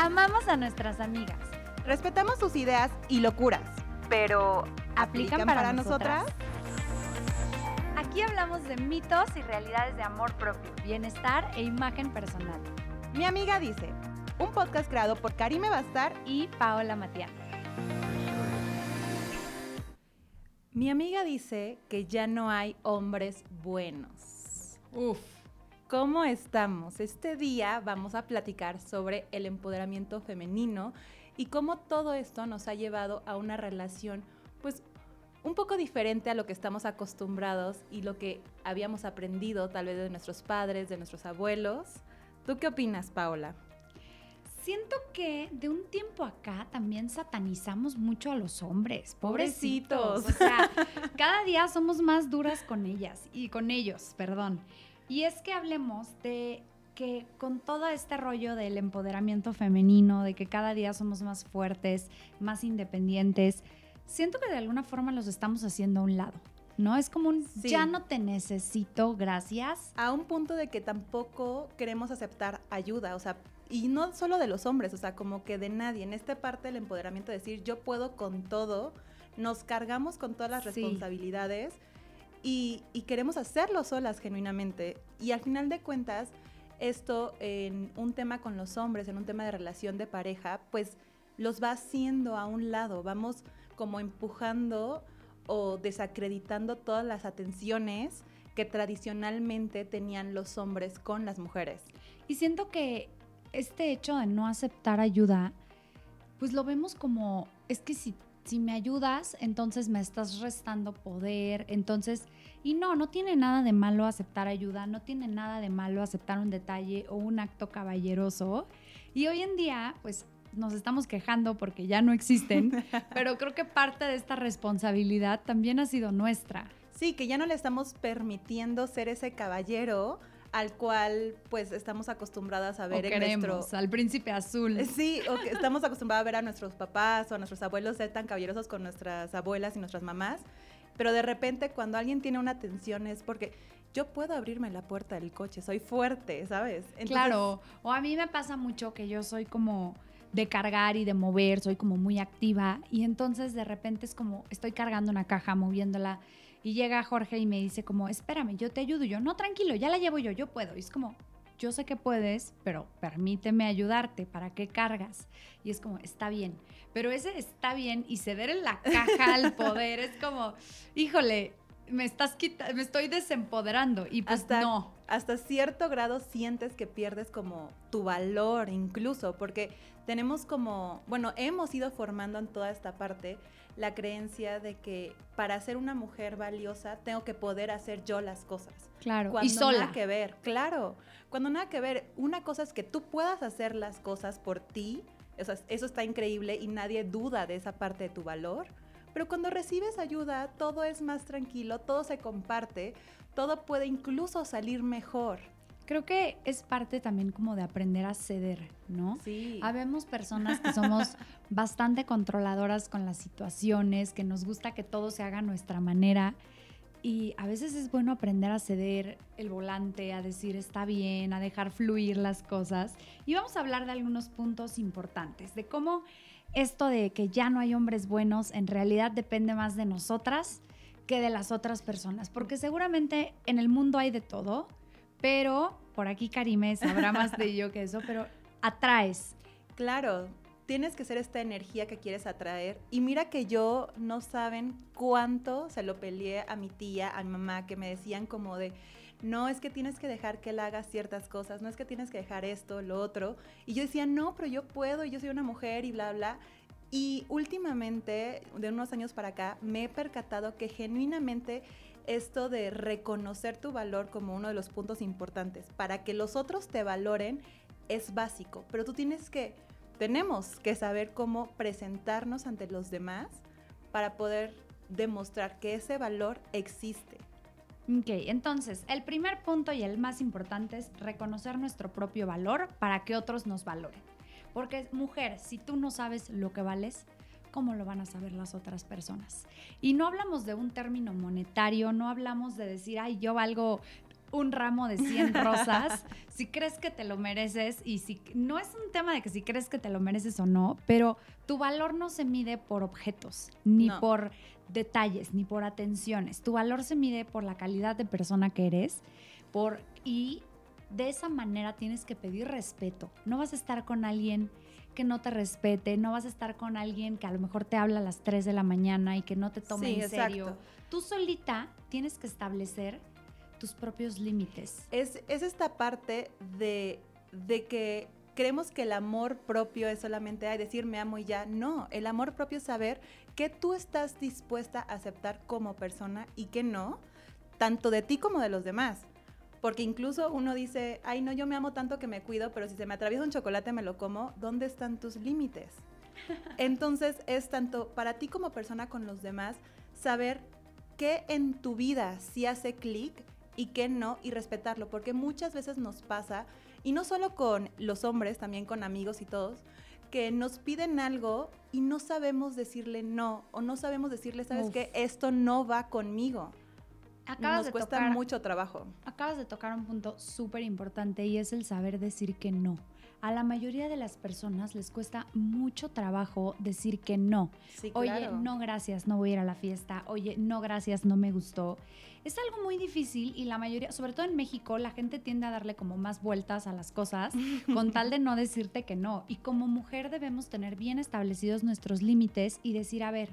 Amamos a nuestras amigas. Respetamos sus ideas y locuras. Pero, ¿aplican, para, nosotras? Aquí hablamos de mitos y realidades de amor propio, bienestar e imagen personal. Mi amiga dice, un podcast creado por Karime Bastar y Paola Matián. Mi amiga dice que ya no hay hombres buenos. Uf. ¿Cómo estamos? Este día vamos a platicar sobre el empoderamiento femenino y cómo todo esto nos ha llevado a una relación pues un poco diferente a lo que estamos acostumbrados y lo que habíamos aprendido tal vez de nuestros padres, de nuestros abuelos. ¿Tú qué opinas, Paola? Siento que de un tiempo acá también satanizamos mucho a los hombres, pobrecitos. O sea, cada día somos más duras con ellas y con ellos, perdón. Y es que hablemos de que con todo este rollo del empoderamiento femenino, de que cada día somos más fuertes, más independientes, siento que de alguna forma los estamos haciendo a un lado. ¿no? Es como un ya no te necesito, gracias. A un punto de que tampoco queremos aceptar ayuda, o sea, y no solo de los hombres, o sea, como que de nadie. En esta parte del empoderamiento, decir yo puedo con todo, nos cargamos con todas las responsabilidades y, queremos hacerlo solas genuinamente. Y al final de cuentas, esto en un tema con los hombres, en un tema de relación de pareja, pues los va haciendo a un lado, vamos como empujando o desacreditando todas las atenciones que tradicionalmente tenían los hombres con las mujeres. Y siento que este hecho de no aceptar ayuda, pues lo vemos como, es que si si me ayudas, entonces me estás restando poder, entonces, y no, no tiene nada de malo aceptar ayuda, no tiene nada de malo aceptar un detalle o un acto caballeroso. Y hoy en día, pues nos estamos quejando porque ya no existen, pero creo que parte de esta responsabilidad también ha sido nuestra. Sí, que ya no le estamos permitiendo ser ese caballero al cual pues estamos acostumbradas a ver en nuestro al príncipe azul. Sí, o que estamos acostumbradas a ver a nuestros papás o a nuestros abuelos ser tan caballerosos con nuestras abuelas y nuestras mamás, pero de repente cuando alguien tiene una tensión es porque yo puedo abrirme la puerta del coche, soy fuerte, ¿sabes? claro, o a mí me pasa mucho que yo soy como de cargar y de mover, soy como muy activa y entonces de repente es como estoy cargando una caja, moviéndola y llega Jorge y me dice como, espérame, yo te ayudo. Yo, no, tranquilo, ya la llevo yo, yo puedo. Y es como, yo sé que puedes, pero permíteme ayudarte, ¿para qué cargas? Y es como, está bien. Pero ese está bien y ceder en la caja al poder es como, híjole, me estás quitando, me estoy desempoderando y pues hasta, no. Hasta cierto grado sientes que pierdes como tu valor incluso, porque tenemos como, bueno, hemos ido formando en toda esta parte la creencia de que para ser una mujer valiosa tengo que poder hacer yo las cosas. Claro, cuando y sola. Nada que ver, claro. Cuando nada que ver, una cosa es que tú puedas hacer las cosas por ti, eso, eso está increíble y nadie duda de esa parte de tu valor. Pero cuando recibes ayuda, todo es más tranquilo, todo se comparte, todo puede incluso salir mejor. Creo que es parte también como de aprender a ceder, ¿no? Sí. Habemos personas que somos bastante controladoras con las situaciones, que nos gusta que todo se haga a nuestra manera. Y a veces es bueno aprender a ceder el volante, a decir está bien, a dejar fluir las cosas. Y vamos a hablar de algunos puntos importantes, de cómo esto de que ya no hay hombres buenos en realidad depende más de nosotras que de las otras personas. Porque seguramente en el mundo hay de todo, pero por aquí Karime sabrá más de yo que eso, pero atraes. Claro, tienes que ser esta energía que quieres atraer. Y mira que yo no saben cuánto se lo peleé a mi tía, a mi mamá, que me decían como de, no es que tienes que dejar que él haga ciertas cosas, no es que tienes que dejar esto, lo otro. Y yo decía, no, pero yo puedo, yo soy una mujer y bla, bla. Y últimamente, de unos años para acá, me he percatado que genuinamente esto de reconocer tu valor como uno de los puntos importantes para que los otros te valoren es básico, pero tú tienes que, tenemos que saber cómo presentarnos ante los demás para poder demostrar que ese valor existe. Ok, entonces el primer punto y el más importante es reconocer nuestro propio valor para que otros nos valoren. Porque mujer, si tú no sabes lo que vales, ¿cómo lo van a saber las otras personas? Y no hablamos de un término monetario, no hablamos de decir, ay, yo valgo un ramo de 100 rosas, si crees que te lo mereces y si no es un tema de que si crees que te lo mereces o no, pero tu valor no se mide por objetos, ni por detalles, ni por atenciones. Tu valor se mide por la calidad de persona que eres, por y de esa manera tienes que pedir respeto. No vas a estar con alguien que no te respete, no vas a estar con alguien que a lo mejor te habla a las 3 de la mañana y que no te tome en serio. Tú solita tienes que establecer tus propios límites. Es, es esta parte de, de que creemos que el amor propio es solamente decir me amo y ya. No, el amor propio es saber que tú estás dispuesta a aceptar como persona y que no, tanto de ti como de los demás. Porque incluso uno dice, ay, no, yo me amo tanto que me cuido, pero si se me atraviesa un chocolate me lo como, ¿dónde están tus límites? Entonces es tanto para ti como persona con los demás saber qué en tu vida sí hace clic y qué no y respetarlo, porque muchas veces nos pasa, y no solo con los hombres, también con amigos y todos, que nos piden algo y no sabemos decirle no o no sabemos decirle, sabes que esto no va conmigo. Acabas nos cuesta mucho trabajo. Acabas de tocar un punto súper importante y es el saber decir que no a la mayoría de las personas les cuesta mucho trabajo decir que no. Oye, no gracias, no voy a ir a la fiesta. Oye, no gracias, no me gustó. Es algo muy difícil y la mayoría, sobre todo en México, la gente tiende a darle como más vueltas a las cosas con tal de no decirte que no. Y como mujer debemos tener bien establecidos nuestros límites y decir, a ver,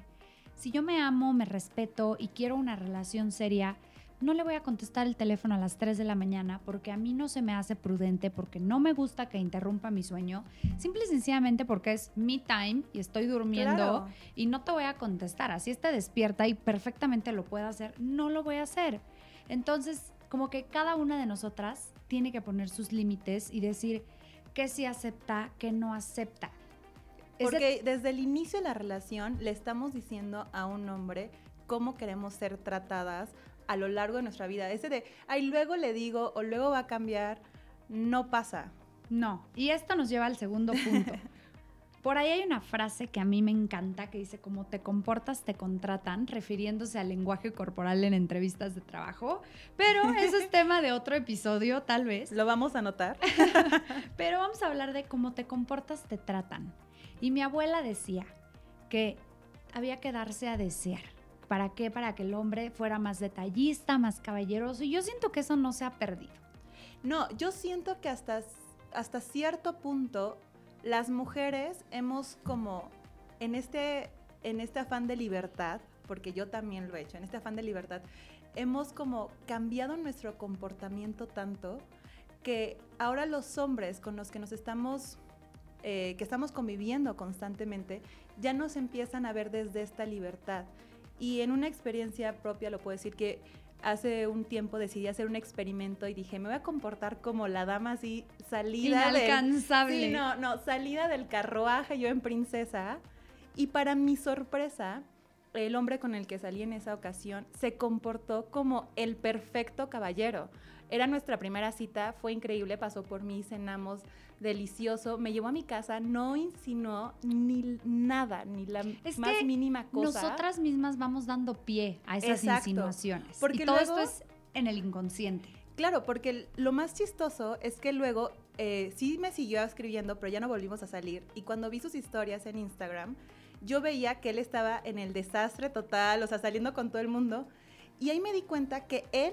si yo me amo, me respeto y quiero una relación seria, no le voy a contestar el teléfono a las 3 de la mañana porque a mí no se me hace prudente, porque no me gusta que interrumpa mi sueño, simple y sencillamente porque es mi time y estoy durmiendo y no te voy a contestar. Así está despierta y perfectamente lo puedo hacer, no lo voy a hacer. Entonces, como que cada una de nosotras tiene que poner sus límites y decir qué sí acepta, qué no acepta. Porque desde el inicio de la relación le estamos diciendo a un hombre cómo queremos ser tratadas, a lo largo de nuestra vida. Ese de, ay, luego le digo o luego va a cambiar, no pasa. No, y esto nos lleva al segundo punto. Por ahí hay una frase que a mí me encanta que dice, como te comportas, te contratan, refiriéndose al lenguaje corporal en entrevistas de trabajo, pero eso es tema de otro episodio, tal vez. Lo vamos a notar. pero vamos a hablar de cómo te comportas, te tratan. Y mi abuela decía que había que darse a desear. ¿Para qué? Para que el hombre fuera más detallista, más caballeroso. Y yo siento que eso no se ha perdido. No, yo siento que hasta, hasta cierto punto las mujeres hemos como en este, en este afán de libertad, porque yo también lo he hecho, en este afán de libertad, hemos como cambiado nuestro comportamiento tanto que ahora los hombres con los que nos estamos, eh, que estamos conviviendo constantemente, ya nos empiezan a ver desde esta libertad. Y en una experiencia propia lo puedo decir que hace un tiempo decidí hacer un experimento y dije, me voy a comportar como la dama así, salida Inalcanzable. Del, sí, no, no, salida del carruaje yo en princesa. Y para mi sorpresa, el hombre con el que salí en esa ocasión se comportó como el perfecto caballero. Era nuestra primera cita, fue increíble, pasó por mí, cenamos delicioso, me llevó a mi casa, no insinuó ni nada, ni la más mínima cosa. Nosotras mismas vamos dando pie a esas insinuaciones. Porque y todo esto es en el inconsciente. Claro, porque lo más chistoso es que luego eh, sí me siguió escribiendo, pero ya no volvimos a salir. Y cuando vi sus historias en Instagram, yo veía que él estaba en el desastre total, o sea, saliendo con todo el mundo. Y ahí me di cuenta que él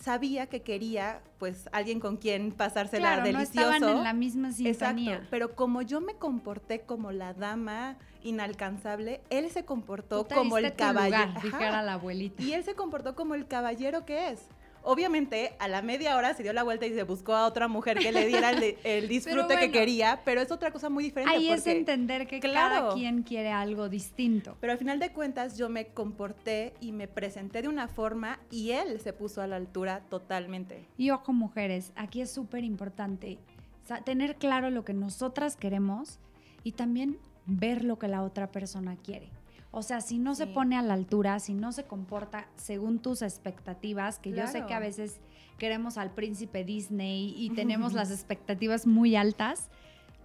sabía que quería, pues, alguien con quien pasársela claro, delicioso. No estaban en la misma sintonía. Exacto, pero como yo me comporté como la dama inalcanzable, él se comportó como el caballero. Dijera la abuelita. Y él se comportó como el caballero que es. Obviamente, a la media hora se dio la vuelta y se buscó a otra mujer que le diera el, disfrute que quería, pero es otra cosa muy diferente. Ahí es entender que cada quien quiere algo distinto. Pero al final de cuentas, yo me comporté y me presenté de una forma y él se puso a la altura totalmente. Y ojo, mujeres, aquí es súper importante tener claro lo que nosotras queremos y también ver lo que la otra persona quiere. O sea, si no se pone a la altura, si no se comporta según tus expectativas, que yo sé que a veces queremos al príncipe Disney y tenemos las expectativas muy altas,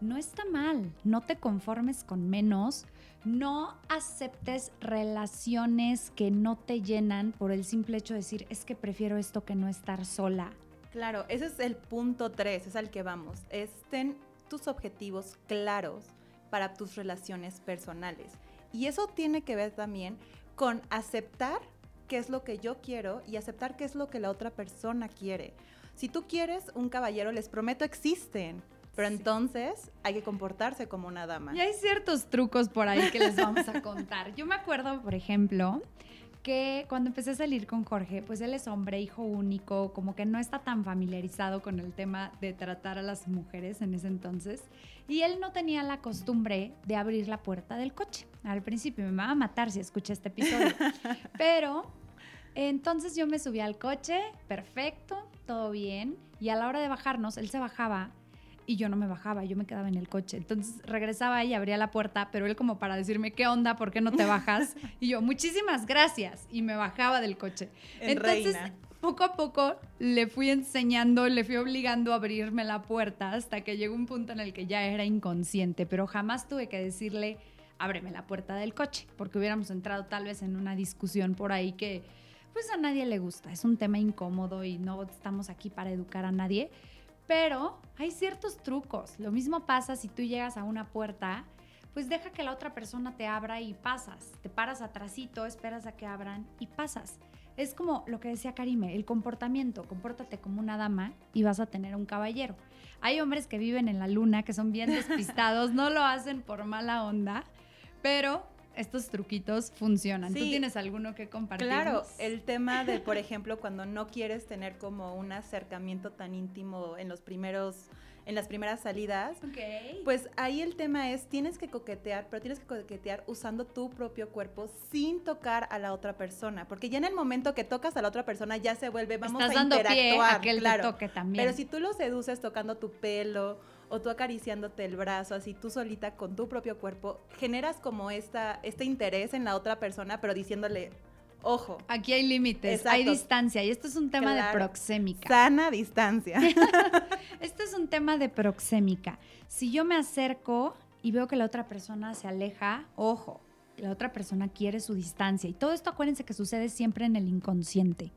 no está mal, no te conformes con menos, no aceptes relaciones que no te llenan por el simple hecho de decir, es que prefiero esto que no estar sola. Claro, ese es el punto 3, es al que vamos. Estén tus objetivos claros para tus relaciones personales. Y eso tiene que ver también con aceptar qué es lo que yo quiero y aceptar qué es lo que la otra persona quiere. Si tú quieres un caballero, les prometo existen. Pero entonces hay que comportarse como una dama. Y hay ciertos trucos por ahí que les vamos a contar. Yo me acuerdo, por ejemplo, que cuando empecé a salir con Jorge, pues él es hombre, hijo único, como que no está tan familiarizado con el tema de tratar a las mujeres en ese entonces. Y él no tenía la costumbre de abrir la puerta del coche. Al principio me va a matar si escucha este episodio. Pero entonces yo me subí al coche, perfecto, todo bien. Y a la hora de bajarnos, él se bajaba y yo no me bajaba, yo me quedaba en el coche. Entonces regresaba y abría la puerta, pero él como para decirme, ¿qué onda? ¿Por qué no te bajas? Y yo, muchísimas gracias. Y me bajaba del coche. Entonces, poco a poco le fui enseñando, le fui obligando a abrirme la puerta hasta que llegó un punto en el que ya era inconsciente, pero jamás tuve que decirle, ábreme la puerta del coche, porque hubiéramos entrado tal vez en una discusión por ahí que pues a nadie le gusta. Es un tema incómodo y no estamos aquí para educar a nadie pero hay ciertos trucos. Lo mismo pasa si tú llegas a una puerta, pues deja que la otra persona te abra y pasas. Te paras atrásito, esperas a que abran y pasas. Es como lo que decía Karime, el comportamiento. Compórtate como una dama y vas a tener un caballero. Hay hombres que viven en la luna, que son bien despistados, no lo hacen por mala onda, pero estos truquitos funcionan. ¿Tú tienes alguno que compartir? Claro, el tema de, por ejemplo, cuando no quieres tener como un acercamiento tan íntimo en los primeros en las primeras salidas, pues ahí el tema es, tienes que coquetear, pero tienes que coquetear usando tu propio cuerpo sin tocar a la otra persona, porque ya en el momento que tocas a la otra persona ya se vuelve, vamos Estás a dando interactuar, pie a claro. toque también. Pero si tú lo seduces tocando tu pelo o tú acariciándote el brazo, así tú solita con tu propio cuerpo, generas como esta, este interés en la otra persona, pero diciéndole, ojo. Aquí hay límites, hay distancia y esto es un tema de proxémica. Sana distancia. esto es un tema de proxémica. Si yo me acerco y veo que la otra persona se aleja, ojo, la otra persona quiere su distancia y todo esto acuérdense que sucede siempre en el inconsciente.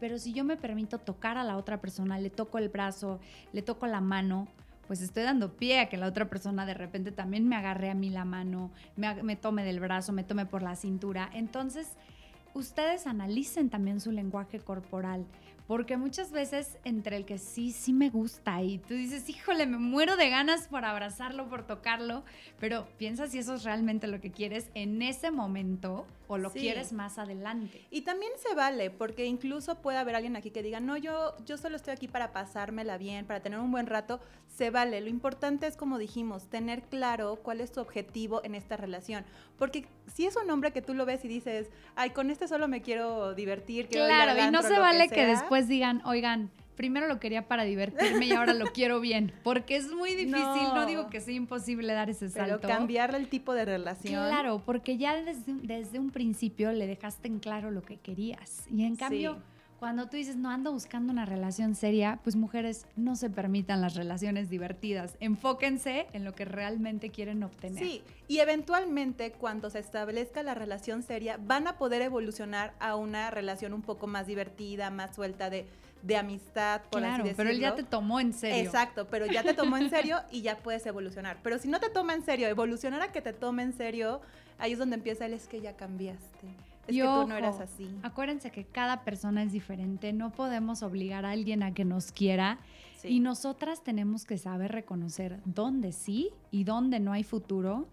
Pero si yo me permito tocar a la otra persona, le toco el brazo, le toco la mano, pues estoy dando pie a que la otra persona de repente también me agarre a mí la mano, me, tome del brazo, me tome por la cintura. Entonces, ustedes analicen también su lenguaje corporal. Porque muchas veces entre el que sí, sí me gusta y tú dices, híjole, me muero de ganas por abrazarlo, por tocarlo, pero piensa si eso es realmente lo que quieres en ese momento o lo quieres más adelante. Y también se vale, porque incluso puede haber alguien aquí que diga, no, yo, yo solo estoy aquí para pasármela bien, para tener un buen rato, se vale. Lo importante es, como dijimos, tener claro cuál es tu objetivo en esta relación. Porque si es un hombre que tú lo ves y dices, ay, con este solo me quiero divertir, quiero Claro, y no se vale que, después digan, oigan, primero lo quería para divertirme y ahora lo quiero bien. Porque es muy difícil, no, digo que sea imposible dar ese salto. Pero cambiarle el tipo de relación. Claro, porque ya desde, desde un principio le dejaste en claro lo que querías. Y en cambio, cuando tú dices, no ando buscando una relación seria, pues mujeres no se permitan las relaciones divertidas. Enfóquense en lo que realmente quieren obtener. Sí, y eventualmente cuando se establezca la relación seria, van a poder evolucionar a una relación un poco más divertida, más suelta de de amistad, por claro, así decirlo. pero él ya te tomó en serio. Exacto, pero ya te tomó en serio y ya puedes evolucionar. Pero si no te toma en serio, evolucionar a que te tome en serio, ahí es donde empieza el es que ya cambiaste. Es que tú no eras así. Acuérdense que cada persona es diferente, no podemos obligar a alguien a que nos quiera y nosotras tenemos que saber reconocer dónde sí y dónde no hay futuro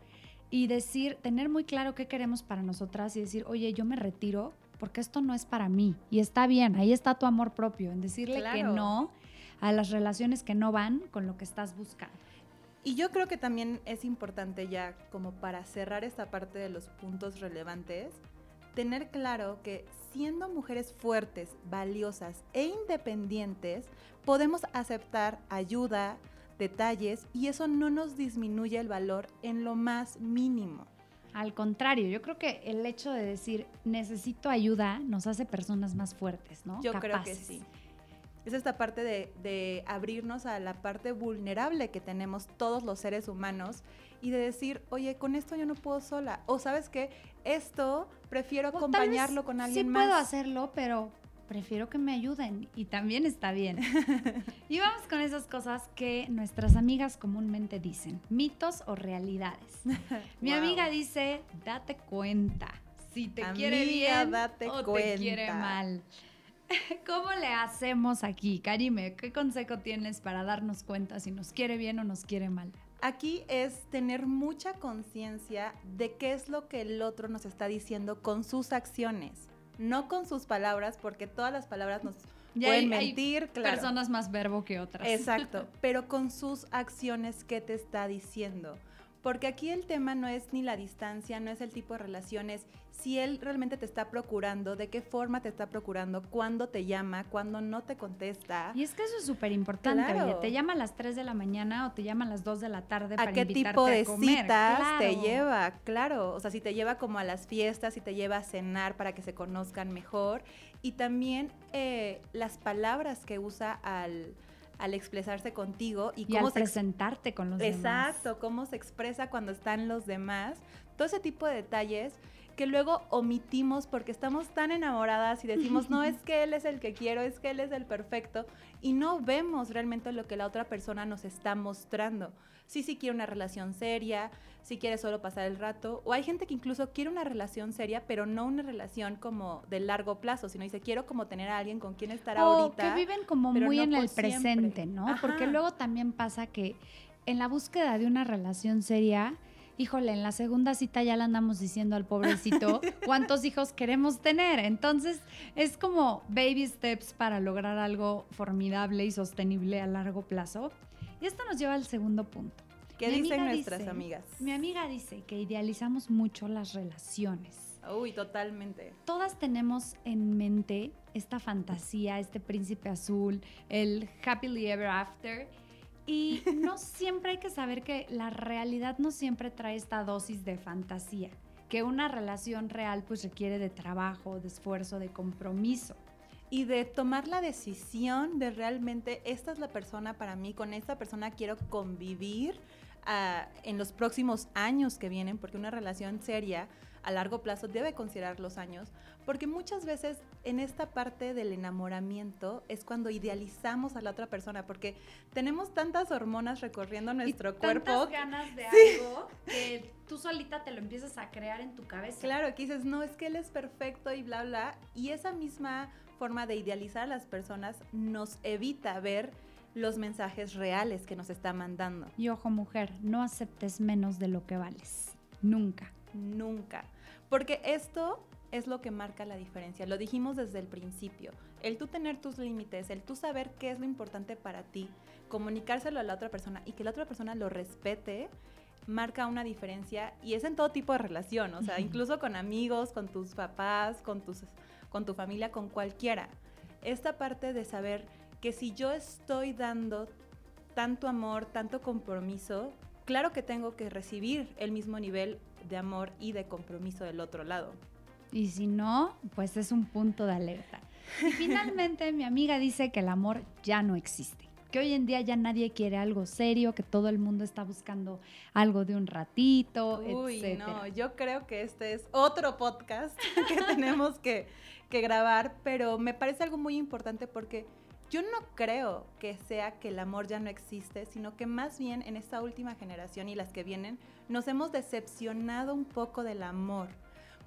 y decir, tener muy claro qué queremos para nosotras y decir, oye, yo me retiro porque esto no es para mí. Y está bien, ahí está tu amor propio, en decirle que no a las relaciones que no van con lo que estás buscando. Y yo creo que también es importante ya, como para cerrar esta parte de los puntos relevantes, tener claro que siendo mujeres fuertes, valiosas e independientes, podemos aceptar ayuda, detalles y eso no nos disminuye el valor en lo más mínimo. Al contrario, yo creo que el hecho de decir necesito ayuda nos hace personas más fuertes, ¿no? Yo creo que sí. Es esta parte de, de abrirnos a la parte vulnerable que tenemos todos los seres humanos y de decir, oye, con esto yo no puedo sola. O sabes qué, esto prefiero O acompañarlo con alguien sí más. puedo hacerlo, pero prefiero que me ayuden y también está bien. y vamos con esas cosas que nuestras amigas comúnmente dicen, mitos o realidades. Mi Wow. amiga dice, date cuenta si te quiere bien date o te cuenta. quiere mal. ¿Cómo le hacemos aquí? Karime, ¿qué consejo tienes para darnos cuenta si nos quiere bien o nos quiere mal? Aquí es tener mucha conciencia de qué es lo que el otro nos está diciendo con sus acciones, no con sus palabras, porque todas las palabras nos Ya pueden hay- hay mentir, claro. Personas más verbo que otras. Exacto, pero con sus acciones, ¿qué te está diciendo? Porque aquí el tema no es ni la distancia, no es el tipo de relaciones, si él realmente te está procurando, de qué forma te está procurando, cuándo te llama, cuándo no te contesta, Y es que eso es súper importante, Claro. te llama a las 3 de la mañana o te llama a las 2 de la tarde a para qué invitarte tipo de citas te Claro. lleva, claro, o sea, si te lleva como a las fiestas, si te lleva a cenar para que se conozcan mejor, y también eh, las palabras que usa al, al expresarse contigo y, Y cómo al se presentarte con los demás. Exacto, cómo se expresa cuando están los demás. Todo ese tipo de detalles que luego omitimos porque estamos tan enamoradas y decimos, no es que él es el que quiero, es que él es el perfecto, y no vemos realmente lo que la otra persona nos está mostrando. Sí, sí quiere una relación seria, sí quiere solo pasar el rato, o hay gente que incluso quiere una relación seria, pero no una relación como de largo plazo, sino dice, quiero como tener a alguien con quien estar o ahorita. que viven como muy no en el siempre. presente, ¿no? Porque luego también pasa que en la búsqueda de una relación seria, híjole, en la segunda cita ya le andamos diciendo al pobrecito cuántos hijos queremos tener. Entonces, es como baby steps para lograr algo formidable y sostenible a largo plazo. Y esto nos lleva al segundo punto. ¿Qué Mi dicen amiga nuestras dice- amigas? Mi amiga dice que idealizamos mucho las relaciones. Uy, totalmente. Todas tenemos en mente esta fantasía, este príncipe azul, el happily ever after. Y no siempre hay que saber que la realidad no siempre trae esta dosis de fantasía, que una relación real pues requiere de trabajo, de esfuerzo, de compromiso. Y de tomar la decisión de realmente esta es la persona para mí, con esta persona quiero convivir ah, en los próximos años que vienen, porque una relación seria a largo plazo debe considerar los años, porque muchas veces en esta parte del enamoramiento es cuando idealizamos a la otra persona, porque tenemos tantas hormonas recorriendo nuestro y cuerpo. tantas ganas de algo que tú solita te lo empiezas a crear en tu cabeza. Claro, que dices, no, es que él es perfecto y bla, bla. Y esa misma forma de idealizar a las personas nos evita ver los mensajes reales que nos está mandando. Y ojo mujer, no aceptes menos de lo que vales. Nunca. Nunca. Porque esto es lo que marca la diferencia. Lo dijimos desde el principio. El tú tener tus límites, el tú saber qué es lo importante para ti, comunicárselo a la otra persona y que la otra persona lo respete, marca una diferencia y es en todo tipo de relación, o sea, incluso con amigos, con tus papás, con, tus, con tu familia, con cualquiera. Esta parte de saber que si yo estoy dando tanto amor, tanto compromiso, claro que tengo que recibir el mismo nivel de amor y de compromiso del otro lado. Y si no, pues es un punto de alerta. Y finalmente mi amiga dice que el amor ya no existe. Que hoy en día ya nadie quiere algo serio, que todo el mundo está buscando algo de un ratito, Uy, etcétera. no, yo creo que este es otro podcast que tenemos que, que grabar, pero me parece algo muy importante porque yo no creo que sea que el amor ya no existe, sino que más bien en esta última generación y las que vienen nos hemos decepcionado un poco del amor.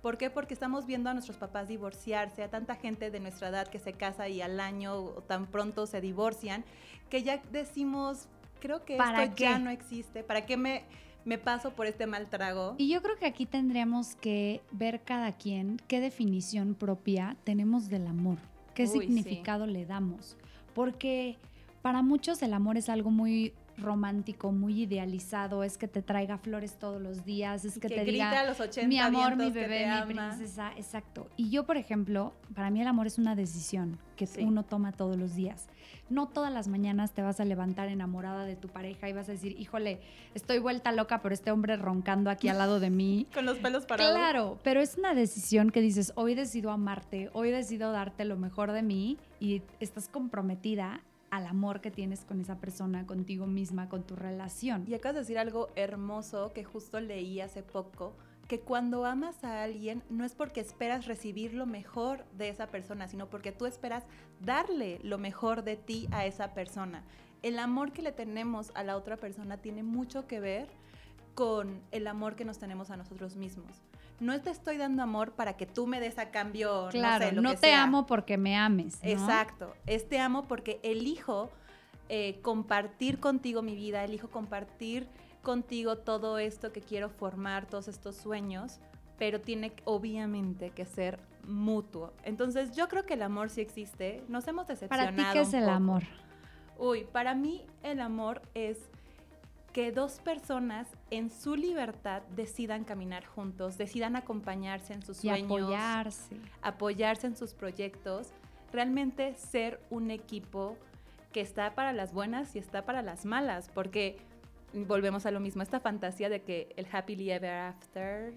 ¿Por qué? Porque estamos viendo a nuestros papás divorciarse, a tanta gente de nuestra edad que se casa y al año o tan pronto se divorcian, que ya decimos, creo que ¿Para esto ya no existe. ¿Para qué me, me paso por este mal trago? Y yo creo que aquí tendríamos que ver cada quien qué definición propia tenemos del amor, qué Uy, sí. significado le damos. Porque para muchos el amor es algo muy romántico, muy idealizado, es que te traiga flores todos los días, es que, Que te grita diga a los 80 mi amor, mi bebé, mi princesa, exacto. Y yo, por ejemplo, para mí el amor es una decisión que Sí. uno toma todos los días. No todas las mañanas te vas a levantar enamorada de tu pareja y vas a decir, híjole, estoy vuelta loca por este hombre roncando aquí al lado de mí. Con los pelos parados. Claro, pero es una decisión que dices, hoy decido amarte, hoy decido darte lo mejor de mí y estás comprometida al amor que tienes con esa persona, contigo misma, con tu relación. Y acabas de decir algo hermoso que justo leí hace poco, que cuando amas a alguien no es porque esperas recibir lo mejor de esa persona, sino porque tú esperas darle lo mejor de ti a esa persona. El amor que le tenemos a la otra persona tiene mucho que ver con el amor que nos tenemos a nosotros mismos. No te estoy dando amor para que tú me des a cambio, Claro, no sé, lo no que te sea. amo porque me ames. ¿no? Exacto. Es te amo porque elijo eh, compartir contigo mi vida, elijo compartir contigo todo esto que quiero formar, todos estos sueños, pero tiene obviamente que ser mutuo. Entonces yo creo que el amor sí existe. Nos hemos decepcionado. Para ti, ¿qué es el amor? Uy, para mí el amor es que dos personas en su libertad decidan caminar juntos, decidan acompañarse en sus Y sueños apoyarse. apoyarse en sus proyectos, realmente ser un equipo que está para las buenas y está para las malas, porque volvemos a lo mismo, esta fantasía de que el happily ever after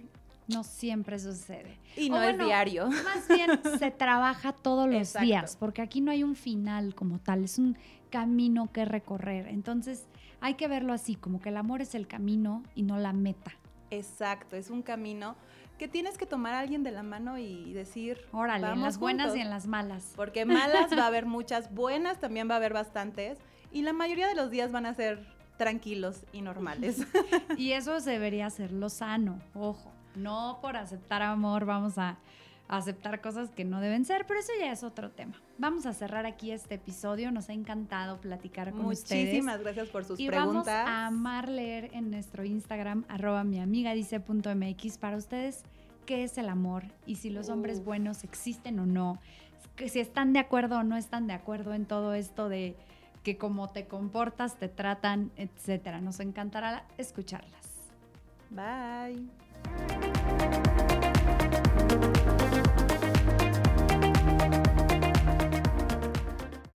No siempre sucede. y O no es bueno, diario. Más bien se trabaja todos los Exacto. días, porque aquí no hay un final como tal, es un camino que recorrer. Entonces hay que verlo así, como que el amor es el camino y no la meta. Exacto, es un camino que tienes que tomar a alguien de la mano y decir, Órale, en las buenas y en las malas. porque malas va a haber muchas, buenas también va a haber bastantes, y la mayoría de los días van a ser tranquilos y normales. Y eso debería ser lo sano, ojo. No por aceptar amor vamos a aceptar cosas que no deben ser, pero eso ya es otro tema. Vamos a cerrar aquí este episodio. Nos ha encantado platicar con ustedes. Muchísimas gracias por sus y preguntas. vamos a amar leer en nuestro Instagram, arroba mi amiga dice punto MX, para ustedes qué es el amor y si los hombres buenos existen o no, que si están de acuerdo o no están de acuerdo en todo esto de que como te comportas, te tratan, etcétera. Nos encantará escucharlas. Bye.